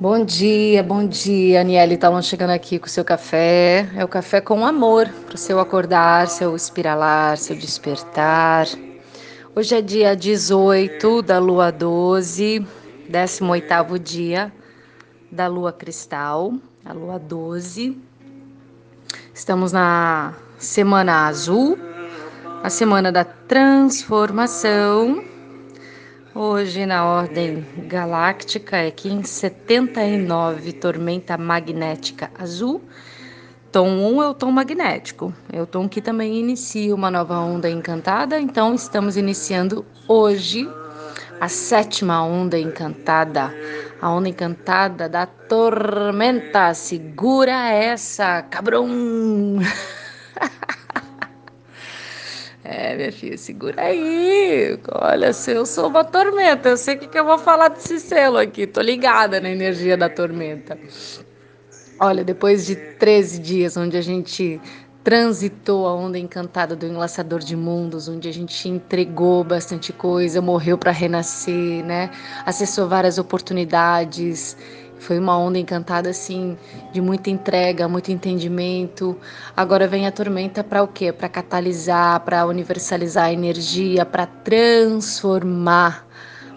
Bom dia, bom dia, Aniele Talon chegando aqui com o seu café. É o café com amor para o seu acordar, seu espiralar, seu despertar. Hoje é dia 18 da lua 12, 18 dia da lua cristal, a lua 12. Estamos na semana azul, a semana da transformação Hoje, na ordem galáctica, é Kim 79, tormenta magnética azul. Tom 1 é o tom magnético, é o tom que também inicia uma nova onda encantada. Então, estamos iniciando hoje a sétima onda encantada, a onda encantada da tormenta. Segura essa, cabrão! É, minha filha, segura aí. Olha, se eu sou uma tormenta, eu sei o que, que eu vou falar desse selo aqui. Tô ligada na energia da tormenta. Olha, depois de 13 dias onde a gente transitou a onda encantada do enlaçador de mundos, onde a gente entregou bastante coisa, morreu para renascer, né? Acessou várias oportunidades foi uma onda encantada assim, de muita entrega, muito entendimento. Agora vem a tormenta para o quê? Para catalisar, para universalizar a energia, para transformar,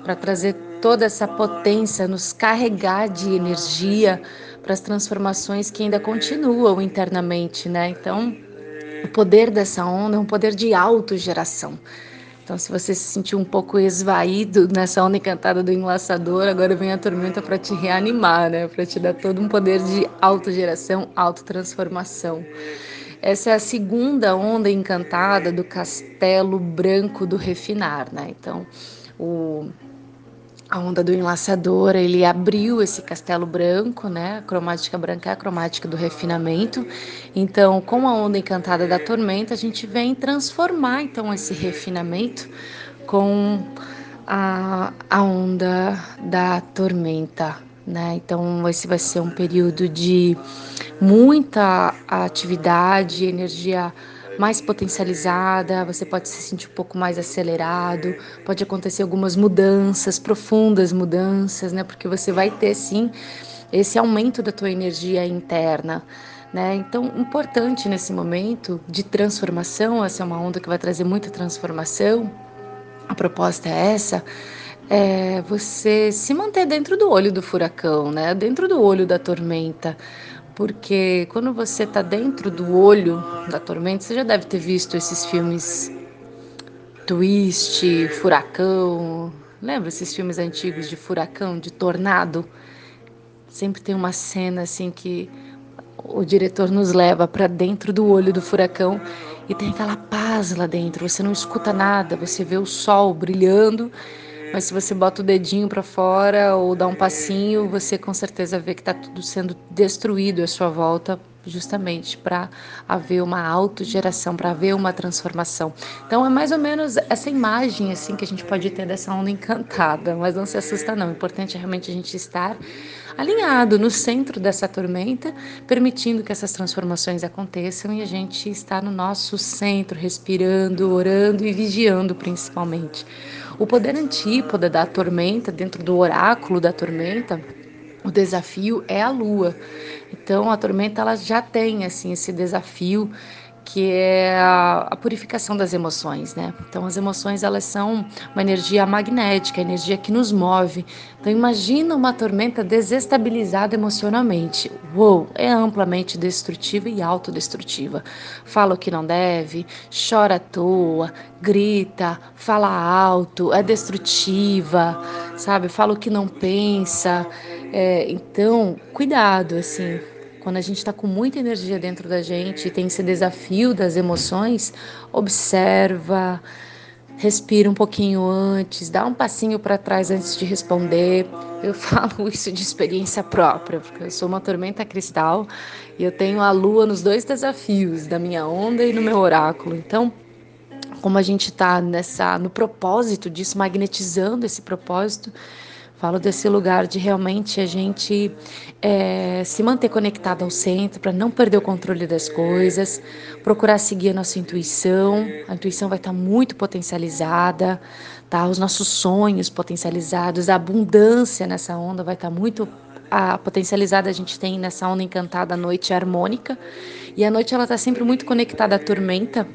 para trazer toda essa potência, nos carregar de energia para as transformações que ainda continuam internamente, né? Então, o poder dessa onda é um poder de autogeração. Então, se você se sentiu um pouco esvaído nessa onda encantada do enlaçador, agora vem a tormenta para te reanimar, né? Para te dar todo um poder de autogeração, autotransformação. Essa é a segunda onda encantada do castelo branco do refinar, né? Então, o a onda do enlaçador, ele abriu esse castelo branco, né? A cromática branca é a cromática do refinamento. Então, com a onda encantada da tormenta, a gente vem transformar então esse refinamento com a, a onda da tormenta, né? Então, esse vai ser um período de muita atividade, energia mais potencializada, você pode se sentir um pouco mais acelerado, pode acontecer algumas mudanças, profundas mudanças, né? Porque você vai ter sim esse aumento da tua energia interna. Né? Então, importante nesse momento de transformação, essa é uma onda que vai trazer muita transformação. A proposta é essa, é você se manter dentro do olho do furacão, né? Dentro do olho da tormenta, porque quando você está dentro do olho da tormenta, você já deve ter visto esses filmes Twist, Furacão. Lembra esses filmes antigos de furacão, de tornado? Sempre tem uma cena assim que o diretor nos leva para dentro do olho do furacão e tem aquela paz lá dentro. Você não escuta nada, você vê o sol brilhando mas se você bota o dedinho para fora ou dá um passinho, você com certeza vê que está tudo sendo destruído à sua volta, justamente para haver uma autogeração, para haver uma transformação. Então é mais ou menos essa imagem assim que a gente pode ter dessa onda encantada, mas não se assusta não. O importante é realmente a gente estar alinhado no centro dessa tormenta, permitindo que essas transformações aconteçam e a gente estar no nosso centro, respirando, orando e vigiando principalmente. O poder antípoda da tormenta, dentro do oráculo da tormenta, o desafio é a lua. Então a tormenta ela já tem assim esse desafio que é a, purificação das emoções, né? Então as emoções elas são uma energia magnética, energia que nos move. Então imagina uma tormenta desestabilizada emocionalmente. Uou, é amplamente destrutiva e autodestrutiva. Fala o que não deve, chora à toa, grita, fala alto, é destrutiva, sabe? Fala o que não pensa. É, então cuidado, assim quando a gente está com muita energia dentro da gente e tem esse desafio das emoções, observa, respira um pouquinho antes, dá um passinho para trás antes de responder. Eu falo isso de experiência própria, porque eu sou uma tormenta cristal e eu tenho a lua nos dois desafios, da minha onda e no meu oráculo. Então, como a gente está nessa no propósito disso, magnetizando esse propósito, Falo desse lugar de realmente a gente é, se manter conectado ao centro para não perder o controle das coisas, procurar seguir a nossa intuição. A intuição vai estar tá muito potencializada, tá? Os nossos sonhos potencializados, a abundância nessa onda vai estar tá muito a potencializada a gente tem nessa onda encantada a noite harmônica e a noite ela está sempre muito conectada à tormenta,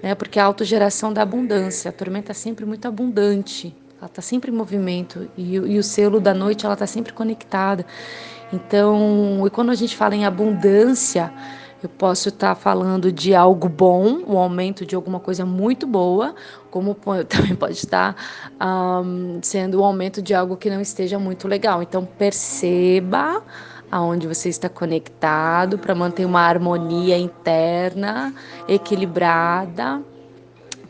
né? Porque a autogeração da abundância, a tormenta é sempre muito abundante, ela está sempre em movimento e, e, o selo da noite ela está sempre conectada. Então, e quando a gente fala em abundância, eu posso estar tá falando de algo bom, um aumento de alguma coisa muito boa, como também pode estar um, sendo um aumento de algo que não esteja muito legal. Então, perceba aonde você está conectado para manter uma harmonia interna equilibrada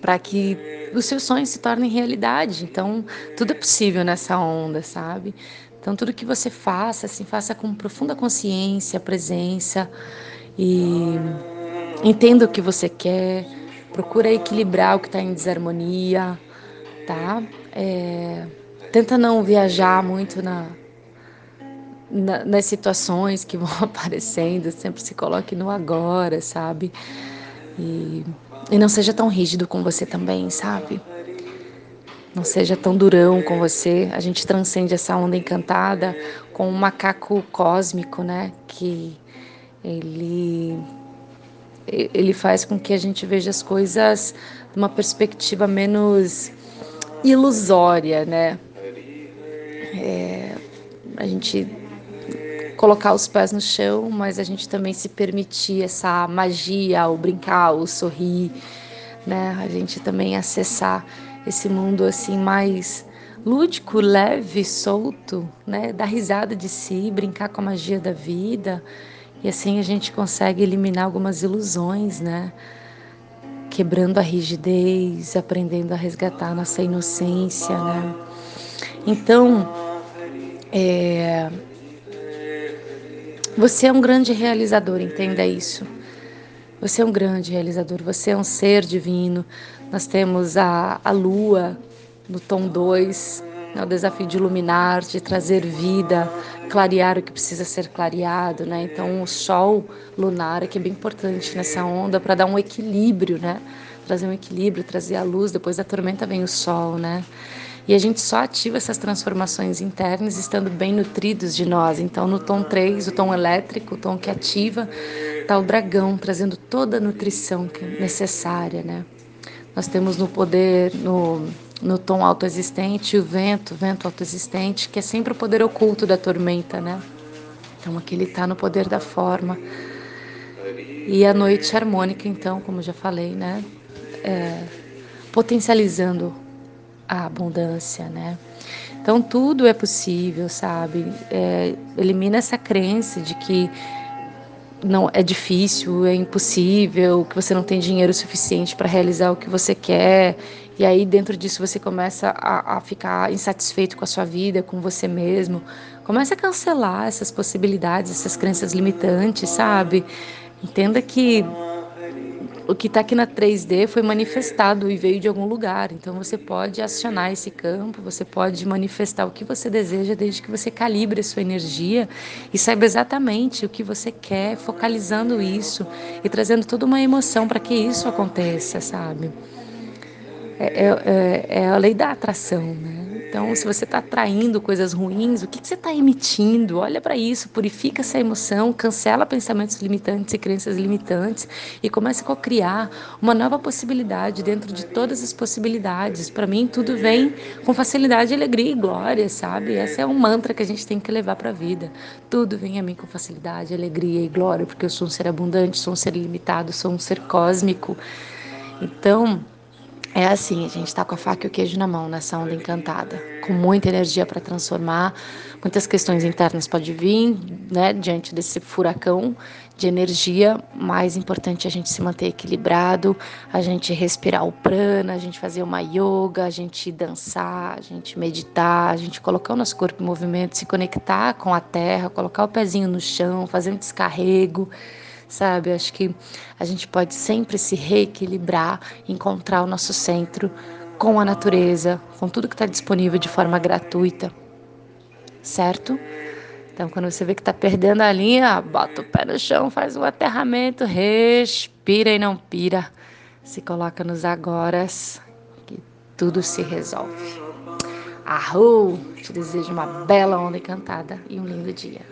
para que os seus sonhos se tornem realidade. Então, tudo é possível nessa onda, sabe? Então, tudo que você faça, assim, faça com profunda consciência, presença e entenda o que você quer. Procura equilibrar o que está em desarmonia, tá? É, tenta não viajar muito na, na, nas situações que vão aparecendo. Sempre se coloque no agora, sabe? E e não seja tão rígido com você também, sabe? Não seja tão durão com você. A gente transcende essa onda encantada com um macaco cósmico, né? Que ele ele faz com que a gente veja as coisas de uma perspectiva menos ilusória, né? É, a gente colocar os pés no chão, mas a gente também se permitir essa magia, o brincar, o sorrir, né? A gente também acessar esse mundo assim mais lúdico, leve, solto, né? Dar risada de si, brincar com a magia da vida. E assim a gente consegue eliminar algumas ilusões, né? Quebrando a rigidez, aprendendo a resgatar nossa inocência, né? Então, é, você é um grande realizador, entenda isso. Você é um grande realizador, você é um ser divino. Nós temos a, a lua no tom 2, né, o desafio de iluminar, de trazer vida, clarear o que precisa ser clareado, né? Então o sol lunar que é bem importante nessa onda para dar um equilíbrio, né? Trazer um equilíbrio, trazer a luz, depois da tormenta vem o sol, né? E a gente só ativa essas transformações internas estando bem nutridos de nós. Então, no tom 3, o tom elétrico, o tom que ativa, está o dragão, trazendo toda a nutrição é necessária, né? Nós temos no poder, no, no tom autoexistente, o vento, vento autoexistente, que é sempre o poder oculto da tormenta, né? Então, aqui ele está no poder da forma. E a noite harmônica, então, como já falei, né? É, potencializando a abundância, né? Então tudo é possível, sabe? É, elimina essa crença de que não é difícil, é impossível, que você não tem dinheiro suficiente para realizar o que você quer. E aí dentro disso você começa a, a ficar insatisfeito com a sua vida, com você mesmo. Começa a cancelar essas possibilidades, essas crenças limitantes, sabe? Entenda que o que está aqui na 3D foi manifestado e veio de algum lugar. Então você pode acionar esse campo, você pode manifestar o que você deseja, desde que você calibre a sua energia e saiba exatamente o que você quer, focalizando isso e trazendo toda uma emoção para que isso aconteça, sabe? É, é, é, é a lei da atração, né? Então, se você está atraindo coisas ruins, o que, que você está emitindo? Olha para isso, purifica essa emoção, cancela pensamentos limitantes e crenças limitantes e comece a criar uma nova possibilidade dentro de todas as possibilidades. Para mim, tudo vem com facilidade, alegria e glória, sabe? Esse é um mantra que a gente tem que levar para a vida. Tudo vem a mim com facilidade, alegria e glória, porque eu sou um ser abundante, sou um ser limitado, sou um ser cósmico. Então, é assim, a gente está com a faca e o queijo na mão nessa onda encantada, com muita energia para transformar, muitas questões internas podem vir, né, diante desse furacão de energia, mais importante é a gente se manter equilibrado, a gente respirar o prana, a gente fazer uma yoga, a gente dançar, a gente meditar, a gente colocar o nosso corpo em movimento, se conectar com a terra, colocar o pezinho no chão, fazer um descarrego, sabe? Acho que a gente pode sempre se reequilibrar, encontrar o nosso centro com a natureza, com tudo que está disponível de forma gratuita. certo? Então, quando você vê que está perdendo a linha, bota o pé no chão, faz um aterramento, respira e não pira. Se coloca nos agora, que tudo se resolve. Arru! Te desejo uma bela onda encantada e um lindo dia.